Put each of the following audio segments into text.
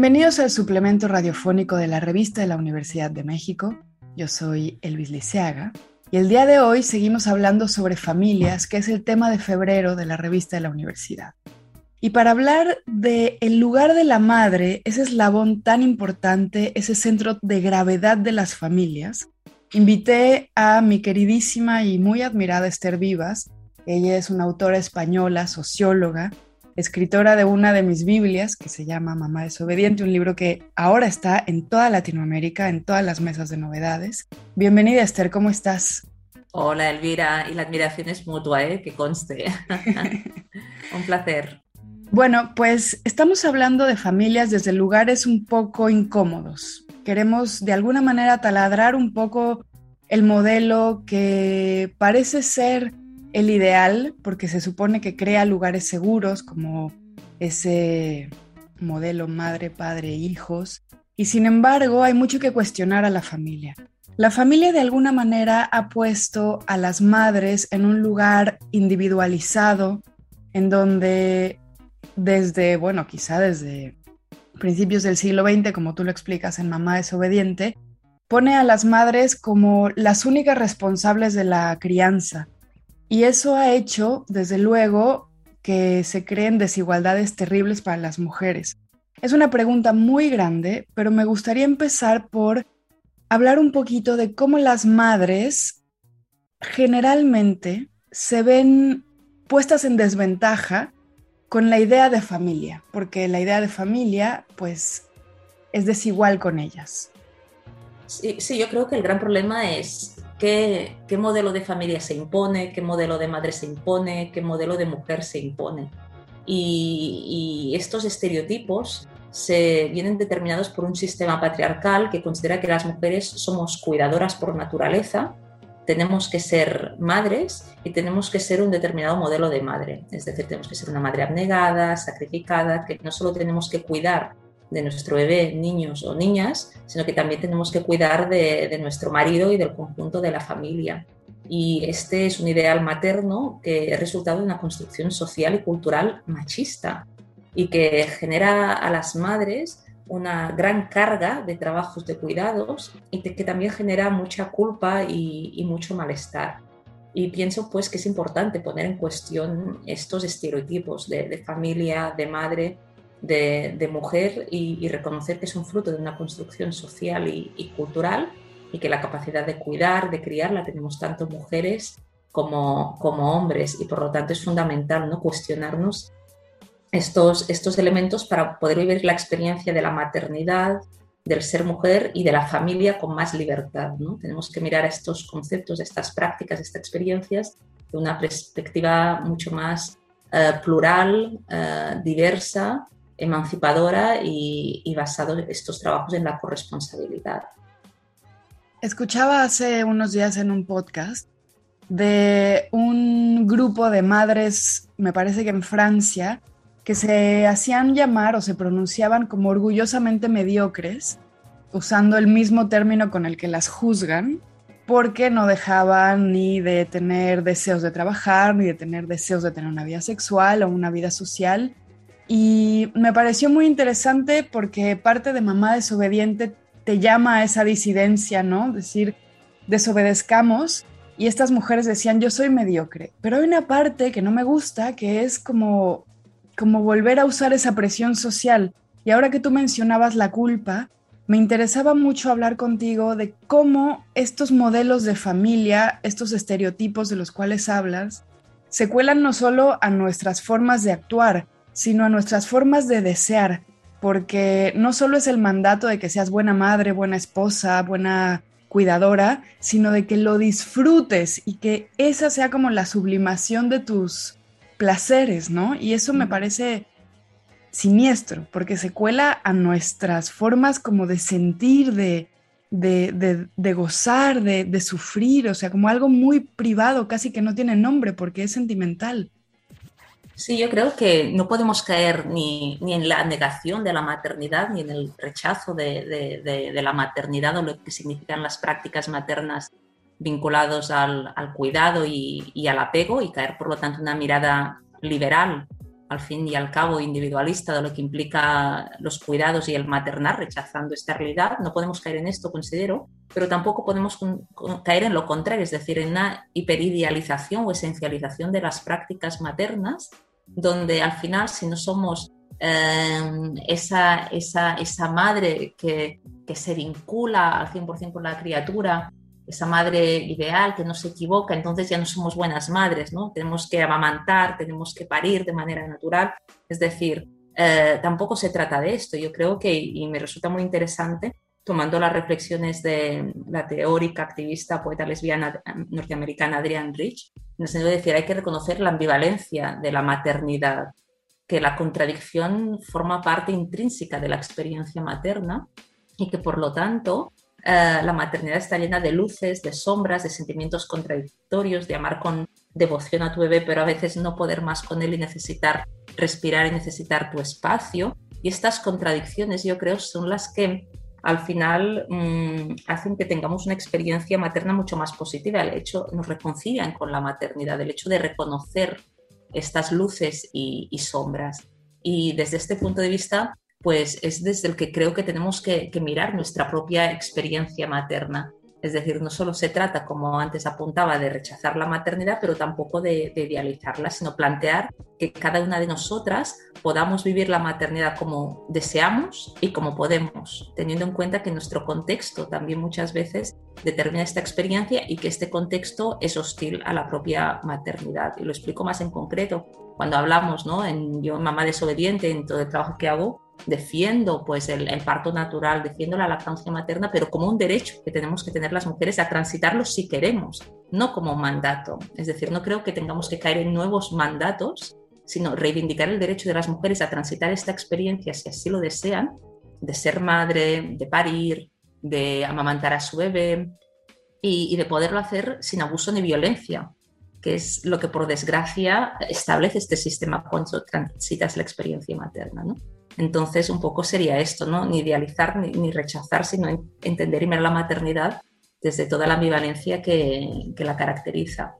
Bienvenidos al suplemento radiofónico de la revista de la Universidad de México. Yo soy Elvis Liceaga y el día de hoy seguimos hablando sobre familias, que es el tema de febrero de la revista de la universidad. Y para hablar de el lugar de la madre, ese eslabón tan importante, ese centro de gravedad de las familias, invité a mi queridísima y muy admirada Esther Vivas. Ella es una autora española, socióloga, escritora de una de mis Biblias que se llama Mamá desobediente, un libro que ahora está en toda Latinoamérica, en todas las mesas de novedades. Bienvenida Esther, ¿cómo estás? Hola Elvira, y la admiración es mutua, ¿eh? que conste. un placer. Bueno, pues estamos hablando de familias desde lugares un poco incómodos. Queremos de alguna manera taladrar un poco el modelo que parece ser el ideal, porque se supone que crea lugares seguros como ese modelo madre, padre, hijos, y sin embargo hay mucho que cuestionar a la familia. La familia de alguna manera ha puesto a las madres en un lugar individualizado, en donde desde, bueno, quizá desde principios del siglo XX, como tú lo explicas en Mamá desobediente, pone a las madres como las únicas responsables de la crianza, y eso ha hecho, desde luego, que se creen desigualdades terribles para las mujeres. Es una pregunta muy grande, pero me gustaría empezar por hablar un poquito de cómo las madres generalmente se ven puestas en desventaja con la idea de familia, porque la idea de familia pues es desigual con ellas. Sí, sí, yo creo que el gran problema es qué, modelo de familia se impone, qué modelo de madre se impone, qué modelo de mujer se impone. Y, estos estereotipos se vienen determinados por un sistema patriarcal que considera que las mujeres somos cuidadoras por naturaleza, tenemos que ser madres y tenemos que ser un determinado modelo de madre. Es decir, tenemos que ser una madre abnegada, sacrificada, que no solo tenemos que cuidar de nuestro bebé, niños o niñas, sino que también tenemos que cuidar de, nuestro marido y del conjunto de la familia. Y este es un ideal materno que es resultado de una construcción social y cultural machista y que genera a las madres una gran carga de trabajos de cuidados y que, también genera mucha culpa y, mucho malestar. Y pienso pues que es importante poner en cuestión estos estereotipos de, de familia, de madre, de, mujer y, reconocer que es un fruto de una construcción social y, cultural y que la capacidad de cuidar, de criar, la tenemos tanto mujeres como, como hombres y por lo tanto es fundamental ¿no? cuestionarnos estos, estos elementos para poder vivir la experiencia de la maternidad, del ser mujer y de la familia con más libertad. ¿no? Tenemos que mirar estos conceptos, estas prácticas, estas experiencias de una perspectiva mucho más eh, plural, eh, diversa emancipadora y, y basado estos trabajos en la corresponsabilidad. Escuchaba hace unos días en un podcast de un grupo de madres, me parece que en Francia, que se hacían llamar o se pronunciaban como orgullosamente mediocres, usando el mismo término con el que las juzgan, porque no dejaban ni de tener deseos de trabajar, ni de tener deseos de tener una vida sexual o una vida social, y me pareció muy interesante porque parte de Mamá Desobediente te llama a esa disidencia, ¿no? Decir, desobedezcamos. Y estas mujeres decían, yo soy mediocre. Pero hay una parte que no me gusta, que es como, como volver a usar esa presión social. Y ahora que tú mencionabas la culpa, me interesaba mucho hablar contigo de cómo estos modelos de familia, estos estereotipos de los cuales hablas, se cuelan no solo a nuestras formas de actuar, sino a nuestras formas de desear, porque no solo es el mandato de que seas buena madre, buena esposa, buena cuidadora, sino de que lo disfrutes y que esa sea como la sublimación de tus placeres, ¿no? Y eso me parece siniestro, porque se cuela a nuestras formas como de sentir, de, de, gozar, de, sufrir, o sea, como algo muy privado, casi que no tiene nombre porque es sentimental. Sí, yo creo que no podemos caer ni, en la negación de la maternidad, ni en el rechazo de, la maternidad o lo que significan las prácticas maternas vinculados al, cuidado y, y, al apego y caer, por lo tanto, una mirada liberal al fin y al cabo individualista de lo que implica los cuidados y el maternar, rechazando esta realidad. No podemos caer en esto, considero, pero tampoco podemos caer en lo contrario, es decir, en una hiperidealización o esencialización de las prácticas maternas, donde al final, si no somos eh, esa, esa, esa, madre que, que se vincula al 100% con la criatura, esa madre ideal que no se equivoca, entonces ya no somos buenas madres, ¿no? Tenemos que amamantar, tenemos que parir de manera natural. Es decir, eh, tampoco se trata de esto. Yo creo que, y me resulta muy interesante, tomando las reflexiones de la teórica, activista, poeta lesbiana norteamericana Adrienne Rich, en el sentido de decir, hay que reconocer la ambivalencia de la maternidad, que la contradicción forma parte intrínseca de la experiencia materna y que por lo tanto eh, la maternidad está llena de luces, de sombras, de sentimientos contradictorios, de amar con devoción a tu bebé, pero a veces no poder más con él y necesitar respirar y necesitar tu espacio. Y estas contradicciones yo creo son las que al final mm, hacen que tengamos una experiencia materna mucho más positiva. El hecho nos reconcilian con la maternidad, el hecho de reconocer estas luces y sombras. Y desde este punto de vista, pues es desde el que creo que tenemos que, mirar nuestra propia experiencia materna. Es decir, no solo se trata, como antes apuntaba, de rechazar la maternidad, pero tampoco de, idealizarla, sino plantear que cada una de nosotras podamos vivir la maternidad como deseamos y como podemos, teniendo en cuenta que nuestro contexto también muchas veces determina esta experiencia y que este contexto es hostil a la propia maternidad. Y lo explico más en concreto. Cuando hablamos, ¿no? En yo, mamá desobediente, en todo el trabajo que hago, defiendo pues el, parto natural, defiendo la lactancia materna, pero como un derecho que tenemos que tener las mujeres a transitarlo si queremos, no como mandato. Es decir, no creo que tengamos que caer en nuevos mandatos, sino reivindicar el derecho de las mujeres a transitar esta experiencia si así lo desean, de ser madre, de parir, de amamantar a su bebé y, y de poderlo hacer sin abuso ni violencia, que es lo que por desgracia establece este sistema cuando transitas la experiencia materna. ¿no? Entonces, un poco sería esto, ¿no? Ni idealizar ni, rechazar, sino entender y mirar la maternidad desde toda la ambivalencia que, que la caracteriza.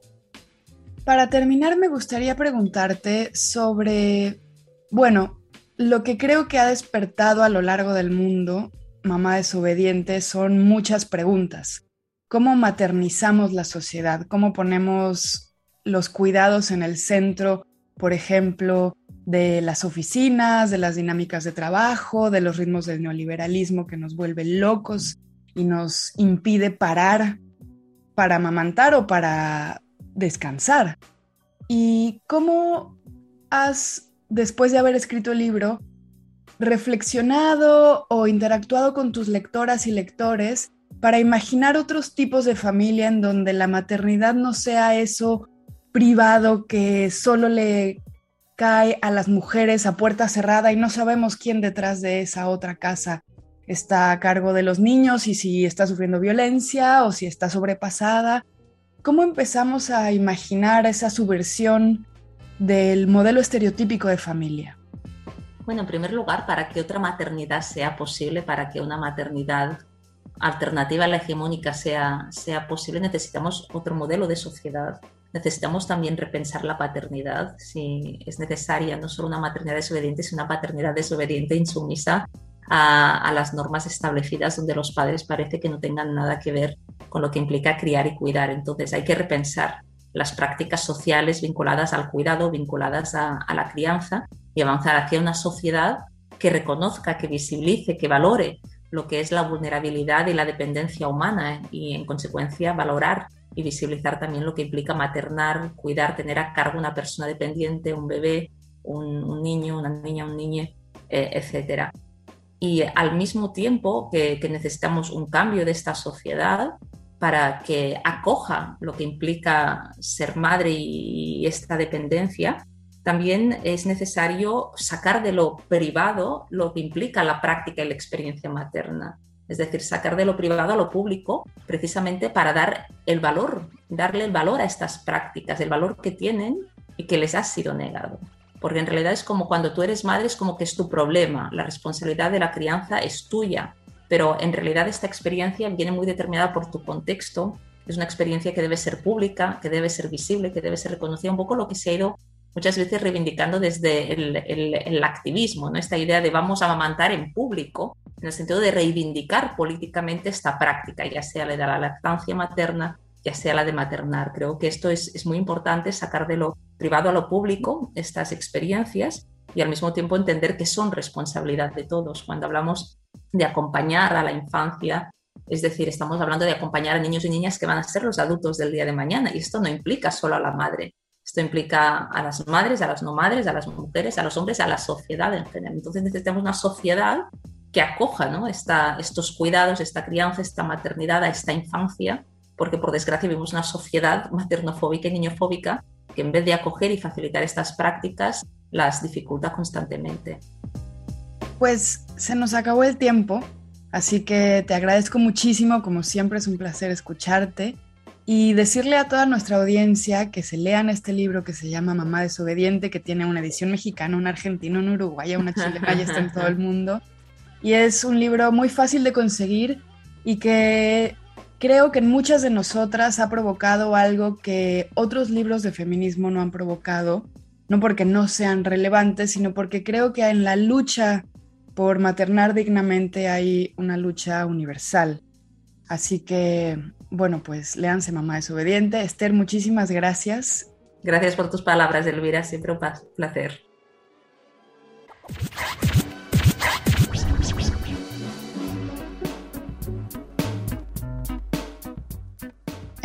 Para terminar, me gustaría preguntarte sobre, bueno, lo que creo que ha despertado a lo largo del mundo, mamá desobediente, son muchas preguntas. ¿Cómo maternizamos la sociedad? ¿Cómo ponemos los cuidados en el centro? Por ejemplo, de las oficinas, de las dinámicas de trabajo, de los ritmos del neoliberalismo que nos vuelve locos y nos impide parar para amamantar o para descansar. ¿Y cómo has, después de haber escrito el libro, reflexionado o interactuado con tus lectoras y lectores para imaginar otros tipos de familia en donde la maternidad no sea eso privado que solo le cae a las mujeres a puerta cerrada y no sabemos quién detrás de esa otra casa está a cargo de los niños y si está sufriendo violencia o si está sobrepasada. ¿Cómo empezamos a imaginar esa subversión del modelo estereotípico de familia? Bueno, en primer lugar, para que otra maternidad sea posible, para que una maternidad alternativa a la hegemónica sea, sea posible, necesitamos otro modelo de sociedad necesitamos también repensar la paternidad, si es necesaria no solo una maternidad desobediente, sino una paternidad desobediente, insumisa a, las normas establecidas donde los padres parece que no tengan nada que ver con lo que implica criar y cuidar. Entonces hay que repensar las prácticas sociales vinculadas al cuidado, vinculadas a, a la crianza y avanzar hacia una sociedad que reconozca, que visibilice, que valore lo que es la vulnerabilidad y la dependencia humana y en consecuencia valorar y visibilizar también lo que implica maternar, cuidar, tener a cargo una persona dependiente, un bebé, un, niño, una niña, un niño, eh, etc. Y al mismo tiempo que, necesitamos un cambio de esta sociedad para que acoja lo que implica ser madre y, esta dependencia, también es necesario sacar de lo privado lo que implica la práctica y la experiencia materna. Es decir, sacar de lo privado a lo público precisamente para dar el valor, darle el valor a estas prácticas, el valor que tienen y que les ha sido negado. Porque en realidad es como cuando tú eres madre, es como que es tu problema, la responsabilidad de la crianza es tuya, pero en realidad esta experiencia viene muy determinada por tu contexto, es una experiencia que debe ser pública, que debe ser visible, que debe ser reconocida, un poco lo que se ha ido muchas veces reivindicando desde el, activismo, ¿no? esta idea de vamos a amamantar en público, en el sentido de reivindicar políticamente esta práctica, ya sea la de la lactancia materna, ya sea la de maternar. Creo que esto es, es muy importante, sacar de lo privado a lo público estas experiencias y al mismo tiempo entender que son responsabilidad de todos. Cuando hablamos de acompañar a la infancia, es decir, estamos hablando de acompañar a niños y niñas que van a ser los adultos del día de mañana y esto no implica solo a la madre, esto implica a las madres, a las no madres, a las mujeres, a los hombres, a la sociedad en general. Entonces necesitamos una sociedad que acoja ¿no? estos cuidados, esta crianza, esta maternidad, a esta infancia, porque por desgracia vivimos una sociedad maternofóbica y niñofóbica que en vez de acoger y facilitar estas prácticas, las dificulta constantemente. Pues se nos acabó el tiempo, así que te agradezco muchísimo, como siempre es un placer escucharte y decirle a toda nuestra audiencia que se lean este libro que se llama Mamá desobediente, que tiene una edición mexicana, una argentina, una uruguaya, una chilena, ya está en todo el mundo. Y es un libro muy fácil de conseguir y que creo que en muchas de nosotras ha provocado algo que otros libros de feminismo no han provocado, no porque no sean relevantes, sino porque creo que en la lucha por maternar dignamente hay una lucha universal. Así que bueno, pues léanse Mamá desobediente. Esther, muchísimas gracias. Gracias por tus palabras, Elvira. Siempre un placer.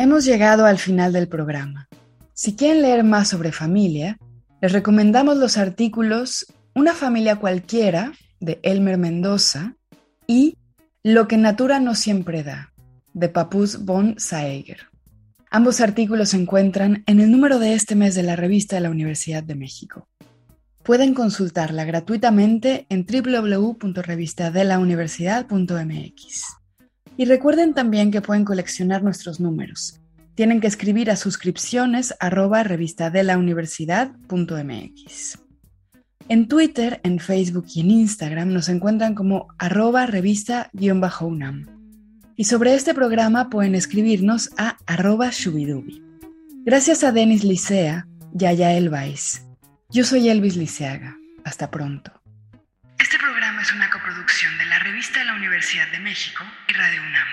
Hemos llegado al final del programa. Si quieren leer más sobre familia, les recomendamos los artículos Una familia cualquiera de Elmer Mendoza y Lo que Natura no siempre da de Papus von Saeger. Ambos artículos se encuentran en el número de este mes de la revista de la Universidad de México. Pueden consultarla gratuitamente en www.revistadelauniversidad.mx. Y recuerden también que pueden coleccionar nuestros números. Tienen que escribir a suscripciones arroba revistadelauniversidad.mx. En Twitter, en Facebook y en Instagram nos encuentran como arroba revista-unam. Y sobre este programa pueden escribirnos a arroba shubidubi. Gracias a Denis Licea, Yaya Elvais. Yo soy Elvis Liceaga. Hasta pronto. Este programa es una coproducción de Revista de la Universidad de México y Radio UNAM.